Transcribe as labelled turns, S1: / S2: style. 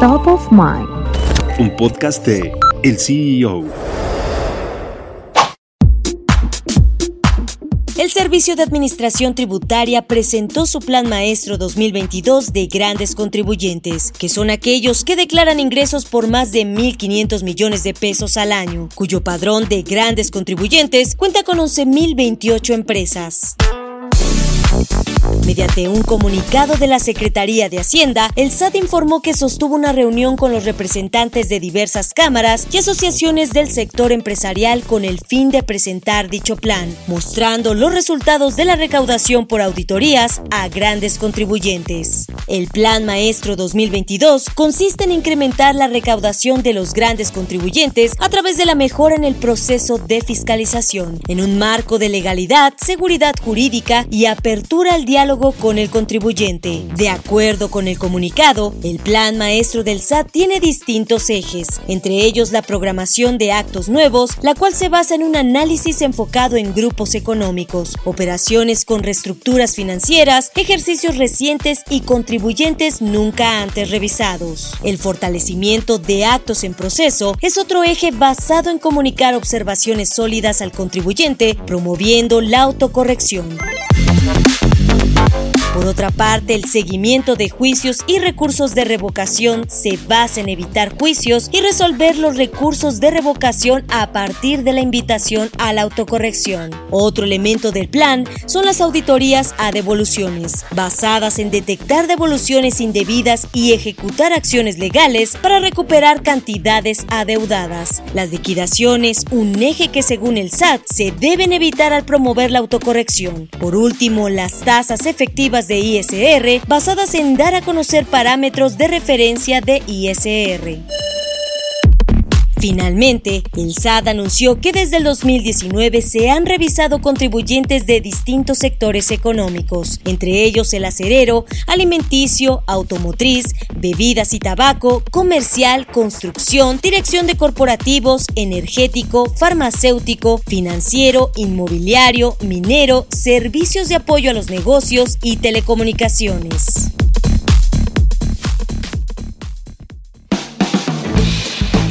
S1: Top of Mind.
S2: Un podcast de El CEO.
S3: El Servicio de Administración Tributaria presentó su Plan Maestro 2022 de grandes contribuyentes, que son aquellos que declaran ingresos por más de 1.500 millones de pesos al año, cuyo padrón de grandes contribuyentes cuenta con 11.028 empresas. Mediante un comunicado de la Secretaría de Hacienda, el SAT informó que sostuvo una reunión con los representantes de diversas cámaras y asociaciones del sector empresarial con el fin de presentar dicho plan, mostrando los resultados de la recaudación por auditorías a grandes contribuyentes. El Plan Maestro 2022 consiste en incrementar la recaudación de los grandes contribuyentes a través de la mejora en el proceso de fiscalización, en un marco de legalidad, seguridad jurídica y apertura al diálogo con el contribuyente. De acuerdo con el comunicado, el plan maestro del SAT tiene distintos ejes, entre ellos la programación de actos nuevos, la cual se basa en un análisis enfocado en grupos económicos, operaciones con reestructuras financieras, ejercicios recientes y contribuyentes nunca antes revisados. El fortalecimiento de actos en proceso es otro eje basado en comunicar observaciones sólidas al contribuyente, promoviendo la autocorrección. Por otra parte, el seguimiento de juicios y recursos de revocación se basa en evitar juicios y resolver los recursos de revocación a partir de la invitación a la autocorrección. Otro elemento del plan son las auditorías a devoluciones, basadas en detectar devoluciones indebidas y ejecutar acciones legales para recuperar cantidades adeudadas. Las liquidaciones, un eje que según el SAT se deben evitar al promover la autocorrección. Por último, las tasas efectivas ISR basadas en dar a conocer parámetros de referencia de ISR. Finalmente, el SAT anunció que desde el 2019 se han revisado contribuyentes de distintos sectores económicos, entre ellos el acerero, alimenticio, automotriz, bebidas y tabaco, comercial, construcción, dirección de corporativos, energético, farmacéutico, financiero, inmobiliario, minero, servicios de apoyo a los negocios y telecomunicaciones.